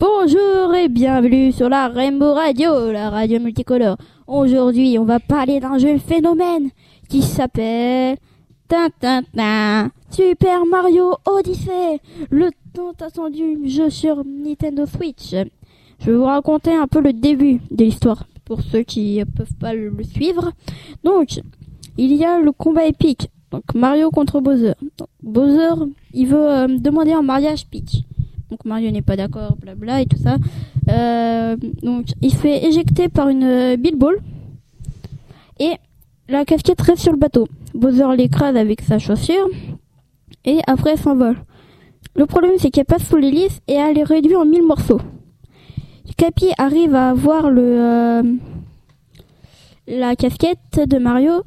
Bonjour et bienvenue sur la Rainbow Radio, la radio multicolore. Aujourd'hui, on va parler d'un jeu phénomène qui s'appelle Tintin Super Mario Odyssey, le tant attendu jeu sur Nintendo Switch. Je vais vous raconter un peu le début de l'histoire pour ceux qui ne peuvent pas le suivre. Donc, il y a le combat épique. Donc Mario contre Bowser. Donc, Bowser, il veut euh, demander en mariage Peach. Donc Mario n'est pas d'accord, blabla et tout ça. Euh, donc il se fait éjecter par une euh, Bill Ball. Et la casquette reste sur le bateau. Bowser l'écrase avec sa chaussure. Et après s'envole. Le problème c'est qu'elle passe sous l'hélice et elle est réduite en mille morceaux. Capi arrive à voir le euh, la casquette de Mario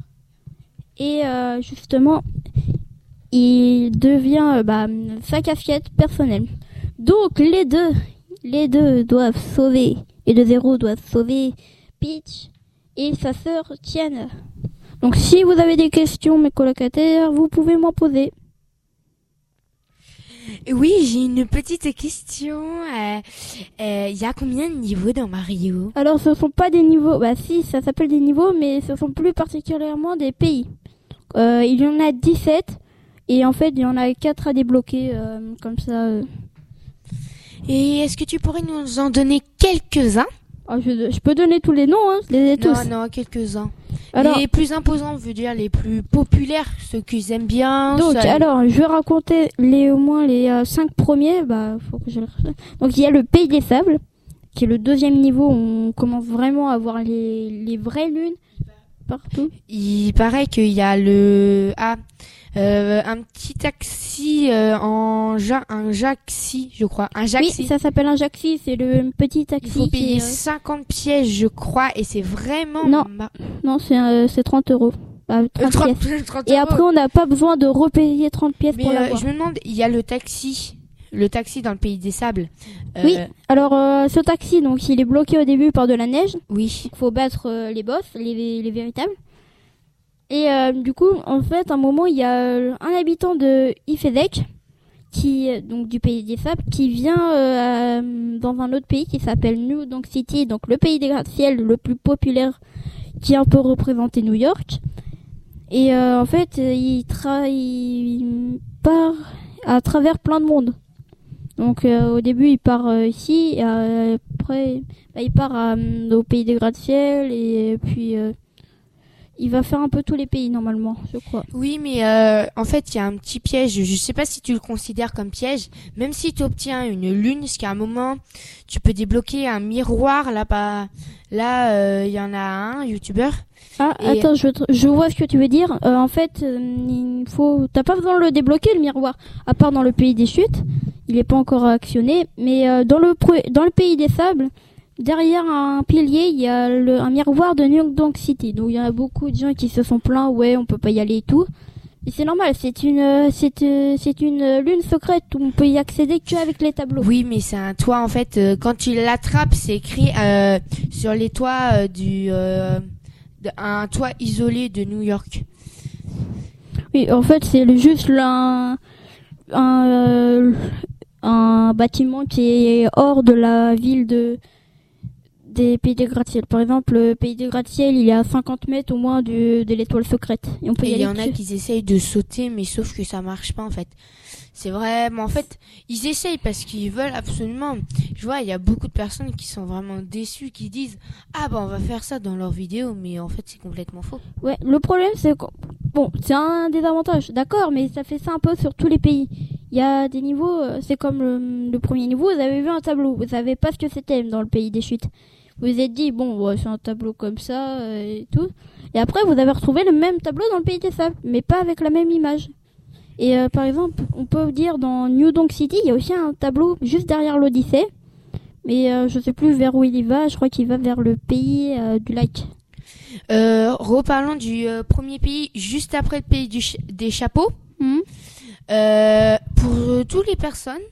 et euh, justement il devient bah, sa casquette personnelle. Donc les deux, les deux doivent sauver et de zéro doivent sauver Peach et sa sœur Tiana. Donc si vous avez des questions mes colocataires, vous pouvez m'en poser. Oui, j'ai une petite question. Il euh, euh, y a combien de niveaux dans Mario? Alors ce sont pas des niveaux, bah si ça s'appelle des niveaux, mais ce sont plus particulièrement des pays. Euh, il y en a 17 et en fait il y en a 4 à débloquer comme ça. Euh. Et est-ce que tu pourrais nous en donner quelques-uns? Ah, je, je peux donner tous les noms, hein, je les ai tous. Non, non, quelques-uns. Alors, Les plus imposants, veut dire les plus populaires, ceux qu'ils aiment bien. donc, alors, je vais raconter les au moins les 5 premiers. Bah, faut que je. Donc, il y a le Pays des Sables, qui est le deuxième niveau. On commence vraiment à voir les, les vraies lunes partout. Il paraît qu'il y a le ah euh, un petit taxi euh, en ja un jaxi, je crois, un Oui, jaxi. ça s'appelle un Jaxi. C'est le petit taxi. Il faut payer est, euh, 50 pièces, je crois, et c'est vraiment Non. Non, c'est euh, c'est 30 euros. Bah, 30 Euh, 30 pièces. 30 Et euros. après, on n'a pas besoin de repayer 30 pièces Mais pour euh, l'avoir. je me demande, il y a le taxi, le taxi dans le pays des sables. Euh, Oui. Alors, euh, ce taxi, donc, il est bloqué au début par de la neige. Oui. Il faut battre euh, les boss, les, les véritables. Et du coup, en fait, à un moment, il y a un habitant de Ifedek, qui, donc du pays des sables, qui vient dans un autre pays qui s'appelle New Donk City, donc le pays des gratte-ciel le plus populaire, qui a un peu représenté New York. Et en fait, il, tra il part à travers plein de monde. Donc euh, au début, il part euh, ici, et euh, après, bah, il part euh, au pays des gratte-ciel, et puis euh, il va faire un peu tous les pays normalement, je crois. Oui, mais euh, en fait, il y a un petit piège. Je sais pas si tu le considères comme piège. Même si tu obtiens une lune, parce qu'à un moment, tu peux débloquer un miroir. Là, pas là, euh, il y en a un youtubeur. Ah, Et- attends, je, je vois ce que tu veux dire. Euh, en fait, euh, il faut, t'as pas besoin de le débloquer le miroir, à part dans le pays des chutes. Il est pas encore actionné, mais euh, dans le dans le pays des sables, derrière un pilier, il y a le, un miroir de New Donk City. Donc il y a beaucoup de gens qui se sont plaints, ouais, on peut pas y aller et tout. Et c'est normal, c'est une, euh, c'est, euh, c'est une lune secrète où on peut y accéder que avec les tableaux. Oui, mais c'est un toit en fait. euh, quand tu l'attrapes, c'est écrit euh, sur les toits euh, du euh, un toit isolé de New York. Oui, en fait, c'est juste un, un, euh, un bâtiment qui est hors de la ville de des pays des gratte-ciel. Par exemple, le pays des gratte-ciel, il est à 50 mètres au moins du, de l'étoile secrète. Et on peut y il y en a qui essayent de sauter, mais sauf que ça marche pas en fait. C'est vraiment, en fait, ils essayent parce qu'ils veulent absolument. Je vois, il y a beaucoup de personnes qui sont vraiment déçues, qui disent ah bah on va faire ça dans leur vidéo, mais en fait c'est complètement faux. Ouais, le problème, c'est que, bon, c'est un désavantage, d'accord, mais ça fait ça un peu sur tous les pays. Il y a des niveaux, euh, c'est comme le, le premier niveau, vous avez vu un tableau, vous savez pas ce que c'était dans le pays des chutes. Vous vous êtes dit, bon, ouais, c'est un tableau comme ça, euh, et tout. Et après, vous avez retrouvé le même tableau dans le pays des sables, mais pas avec la même image. Et euh, par exemple, on peut dire dans New Donk City, il y a aussi un tableau juste derrière l'Odyssée. Mais euh, je sais plus vers où il y va, je crois qu'il va vers le pays euh, du lac. Reparlons du premier pays juste après le pays du ch- des chapeaux. Mhm. Euh, pour euh, toutes les personnes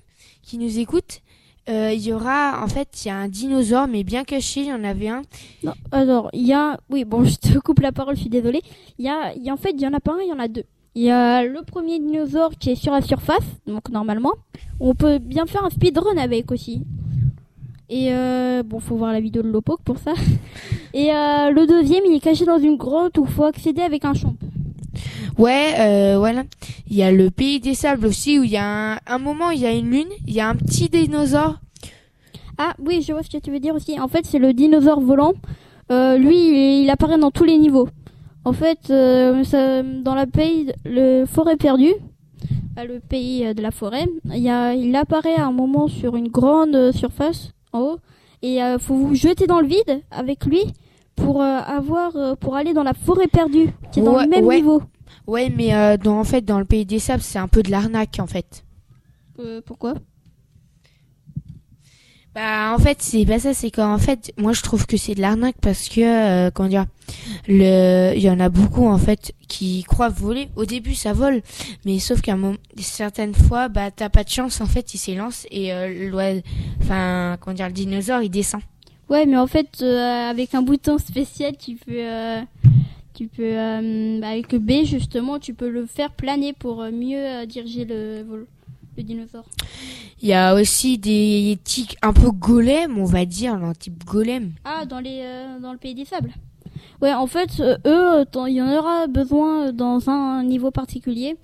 qui nous écoutent, euh, il y aura en fait il y a un dinosaure mais bien caché, il y en avait un. Non, alors, il y a, oui, bon, je te coupe la parole, je suis désolée. Il y a, y en fait, il y en a pas un, il y en a deux. Il y a le premier dinosaure qui est sur la surface, donc normalement. On peut bien faire un speedrun avec aussi. Et euh, bon, faut voir la vidéo de Lopok pour ça. Et le deuxième, il est caché dans une grotte où faut accéder avec un champ. Ouais, euh, voilà. Il y a le pays des sables aussi où il y a un, un moment, il y a une lune, il y a un petit dinosaure. Ah oui, je vois ce que tu veux dire aussi. En fait, c'est le dinosaure volant. Euh, lui, il, il apparaît dans tous les niveaux. En fait, euh, ça- dans la pays, le forêt perdue, le pays euh, de la forêt, il, y a, il apparaît à un moment sur une grande euh, surface en haut, et euh, faut vous jeter dans le vide avec lui pour euh, avoir, euh, pour aller dans la forêt perdue, qui est dans Ouais, le même ouais. niveau. Ouais, mais euh, dans, en fait, dans le pays des sables, c'est un peu de l'arnaque en fait. Euh, pourquoi? Bah en fait c'est pas ça, c'est qu'en fait moi je trouve que c'est de l'arnaque parce que euh, comment dire, le il y en a beaucoup en fait qui croient voler. Au début ça vole, mais sauf qu'à un moment certaines fois bah t'as pas de chance en fait il s'élance et euh, l'oie- enfin comment dire le dinosaure il descend. Ouais, mais en fait, euh, avec un bouton spécial, tu peux, euh, tu peux, euh, bah, avec B justement, tu peux le faire planer pour euh, mieux euh, diriger le dinosaure. Il y a aussi des tics un peu golem on va dire, un type golem. Ah, dans les, euh, dans le pays des sables. Ouais, en fait, eux, il y en aura besoin dans un niveau particulier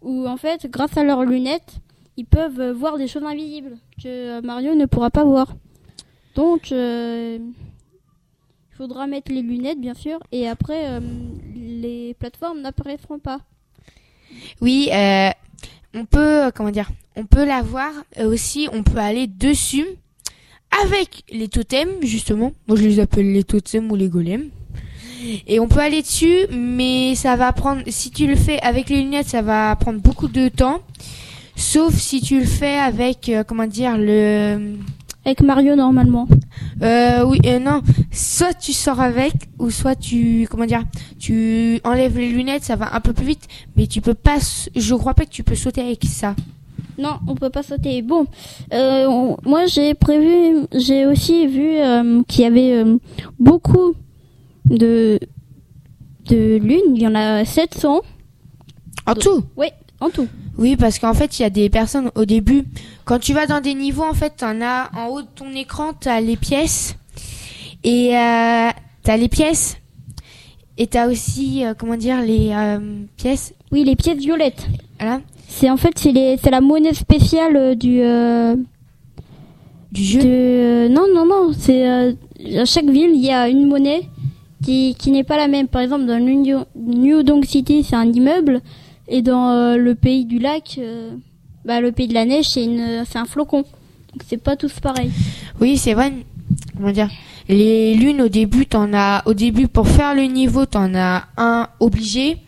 où, en fait, grâce à leurs lunettes, ils peuvent voir des choses invisibles que Mario ne pourra pas voir. Donc, euh, il faudra mettre les lunettes, bien sûr, et après, euh, les plateformes n'apparaîtront pas. Oui, euh, on peut, euh, comment dire, on peut la voir euh, aussi, on peut aller dessus avec les totems, justement. Moi, je les appelle les totems ou les golems. Et on peut aller dessus, mais ça va prendre, si tu le fais avec les lunettes, ça va prendre beaucoup de temps. Sauf si tu le fais avec, euh, comment dire, le... Avec Mario, normalement. Euh, oui, euh, non. Soit tu sors avec, ou soit tu, comment dire, tu enlèves les lunettes, ça va un peu plus vite. Mais tu peux pas, je crois pas que tu peux sauter avec ça. Non, on peut pas sauter. Bon, euh, on- moi j'ai prévu, j'ai aussi vu euh, qu'il y avait euh, beaucoup de de lunes. Il y en a 700 En tout? en tout. Oui, parce qu'en fait, il y a des personnes au début. Quand tu vas dans des niveaux, en fait, t'en as en haut de ton écran, t'as les pièces et euh, t'as les pièces et t'as aussi, euh, comment dire, les euh, pièces. Oui, les pièces violettes. Voilà, C'est en fait c'est la monnaie spéciale euh, du du jeu. de non non non c'est à chaque ville il y a une monnaie qui qui n'est pas la même. Par exemple dans New, New Donk City c'est un immeuble et dans euh, le pays du lac euh, bah le pays de la neige c'est une c'est un flocon. Donc c'est pas tous pareil. Oui, c'est vrai. Comment dire? Les lunes au début, t'en as au début pour faire le niveau, t'en as un obligé.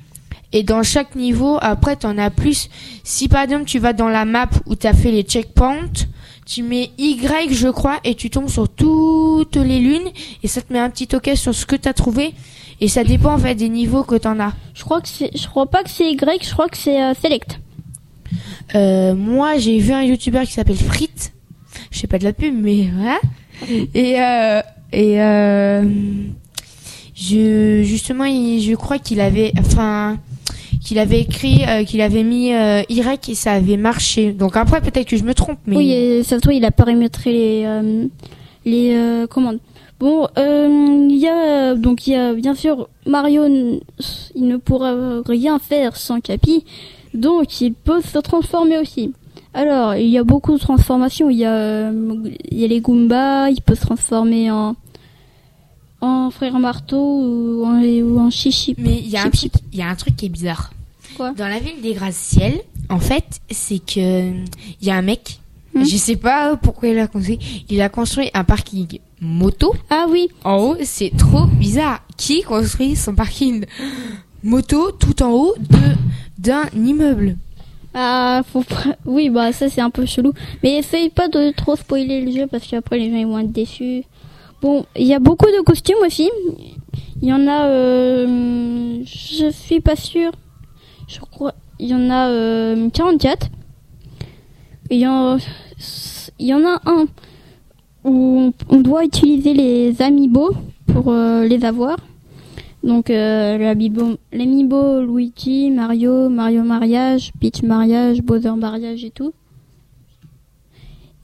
Et dans chaque niveau, après, t'en as plus. Si par exemple tu vas dans la map où t'as fait les checkpoints, tu mets Y, je crois, et tu tombes sur toutes les lunes, et ça te met un petit OK sur ce que t'as trouvé. Et ça dépend en fait des niveaux que t'en as. Je crois que c'est je crois pas que c'est Y, je crois que c'est euh, Select. Euh, moi, j'ai vu un youtubeur qui s'appelle Frit. Je sais pas de la pub, mais voilà. Et euh, et euh, je justement, il- je crois qu'il avait, enfin, qu'il avait écrit, euh, qu'il avait mis euh, Y et ça avait marché. Donc après, peut-être que je me trompe, mais Oui, ça se trouve, il a paramétré les, euh, les commandes. Bon, euh, il y a donc il y a bien sûr Mario, il ne pourra rien faire sans Capi, donc il peut se transformer aussi. Alors, il y a beaucoup de transformations. Il y a, euh, il y a les Goombas, il peut se transformer en en frère marteau ou en, ou en chichi. mais il y a un Chip, truc, il y a un truc qui est bizarre. Quoi? Dans la ville des Gratte-Ciel, en fait, c'est que il y a un mec. Hmm. Je sais pas pourquoi il a construit. Il a construit un parking moto Ah oui, En haut, c'est trop bizarre. Qui construit son parking moto tout en haut de d'un immeuble? Ah, faut pas- Oui, bah ça c'est un peu chelou. Mais essaye pas de trop spoiler le jeu parce qu'après les gens ils vont être déçus. Bon, il y a beaucoup de costumes aussi. Il y en a, euh, je suis pas sûre. Je crois, il y en a euh, 44. Il y en, il y en a un où on, doit utiliser les amiibo pour euh, les avoir. Donc euh, l'amiibo, Luigi, Mario, Mario mariage, Peach mariage, Bowser mariage et tout.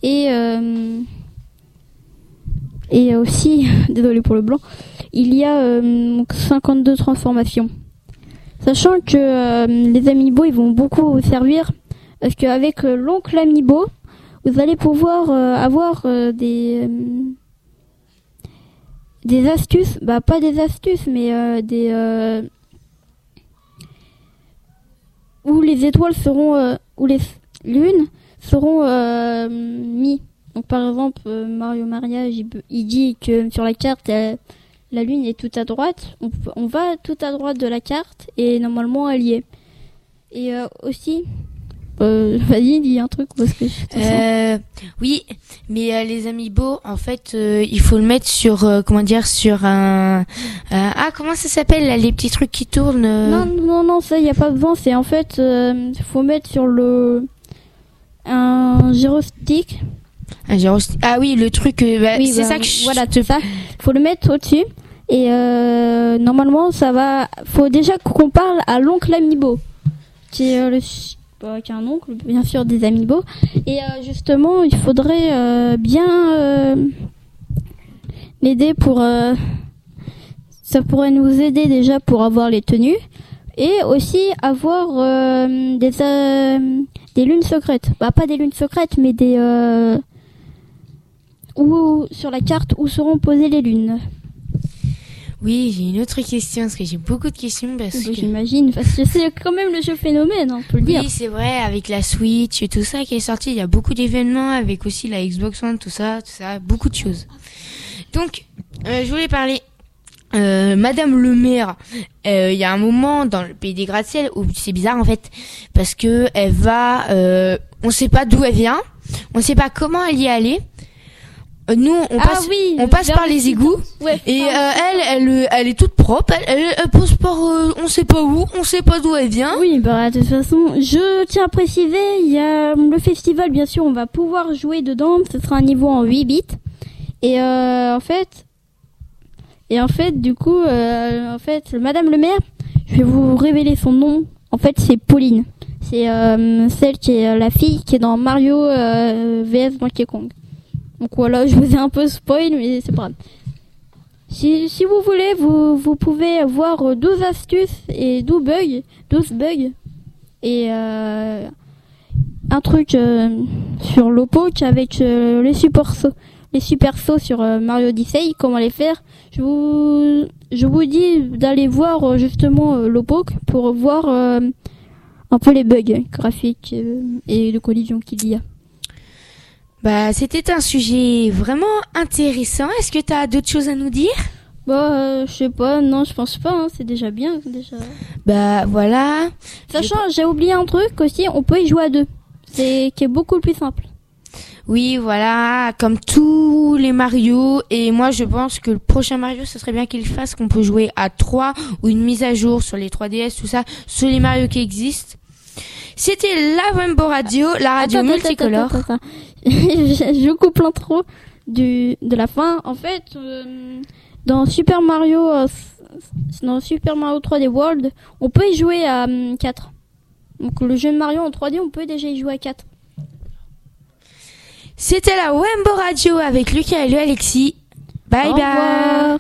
Et euh, Et aussi, désolé pour le blanc, il y a euh, 52 transformations. Sachant que les amiibo ils vont beaucoup servir parce qu'avec l'oncle amiibo, vous allez pouvoir euh, avoir euh, des euh, des astuces, bah pas des astuces mais euh, des euh, où les étoiles seront euh, où les lunes seront mis. Donc par exemple Mario Mariage il, dit que sur la carte la lune est tout à droite. On, on va tout à droite de la carte et normalement elle y est. Et aussi, euh, vas-y dis un truc parce que. Euh, oui, mais euh, les amiibo, en fait, euh, il faut le mettre sur, comment dire, sur un, ah, comment ça s'appelle, là, les petits trucs qui tournent. Non non non ça y a pas besoin. C'est en fait euh, faut mettre sur le un gyrostick. un gyrost- Ah oui, le truc, bah, Oui, c'est bah, ça que je voilà te ça. Faut le mettre au-dessus. Et euh, normalement, ça va. Faut déjà qu'on parle à l'oncle Amiibo, qui est le qui est un oncle, bien sûr, des Amiibo. Et euh, justement, il faudrait euh, bien euh, l'aider pour. euh, ça pourrait nous aider déjà pour avoir les tenues et aussi avoir euh, des euh, des lunes secrètes. Bah pas des lunes secrètes, mais des euh, sur la carte où seront posées les lunes. Oui, j'ai une autre question, parce que j'ai beaucoup de questions, parce Oui, que... J'imagine, parce que c'est quand même le jeu phénomène, hein, on peut le dire. Oui, c'est vrai, avec la Switch et tout ça qui est sorti, il y a beaucoup d'événements avec aussi la Xbox One, tout ça, tout ça, beaucoup de choses. Donc, euh, je voulais parler. Euh, Madame le maire, euh, il y a un moment dans le pays des gratte-ciel où c'est bizarre en fait, parce que elle va, euh, on sait pas d'où elle vient, on sait pas comment elle y est allée. Euh, Nous, on ah passe, oui, on passe vers par le les égouts. Ouais, Et euh, elle, elle, elle est toute propre. Elle, elle, elle passe par, euh, on sait pas où, on sait pas d'où elle vient. Oui, bah de toute façon, je tiens à préciser, il y a le festival, bien sûr, on va pouvoir jouer dedans, ce sera un niveau en 8 bits. Et euh, en fait, et en fait, du coup, euh, en fait, Madame le maire, je vais vous révéler son nom. En fait, c'est Pauline. C'est euh, celle qui est euh, la fille qui est dans Mario euh, vs Donkey Kong. Donc voilà, je vous ai un peu spoil, mais c'est pas grave. Si, si vous voulez, vous, vous pouvez avoir euh, 12 astuces et 12 bugs, 12 bugs et euh, un truc euh, sur l'Opoke avec euh, les super sauts, sur euh, Mario Odyssey, comment les faire. Je vous, je vous dis d'aller voir euh, justement euh, l'Opoke pour voir euh, un peu les bugs graphiques euh, et de collision qu'il y a. Bah, c'était un sujet vraiment intéressant. Est-ce que tu as d'autres choses à nous dire? Bah, euh, je sais pas, non, je pense pas, hein, c'est déjà bien, déjà. Bah, voilà. Sachant, j'ai oublié un truc aussi, on peut y jouer à deux. C'est qui est beaucoup plus simple. Oui, voilà, comme tous les Mario. Et moi, je pense que le prochain Mario, ce serait bien qu'il fasse qu'on peut jouer à 3 ou une mise à jour sur les 3DS, tout ça, sur les Mario qui existent. C'était la Wembo Radio, la radio Attends, multicolore. attends, attends, je coupe l'intro du de la fin. En fait, euh, dans Super Mario, euh, dans Super Mario 3D World, on peut y jouer à 4. Donc le jeu de Mario en 3D, on peut déjà y jouer à 4. C'était la Wembo Radio avec Lucas et le Alexis. Bye Au bye. revoir.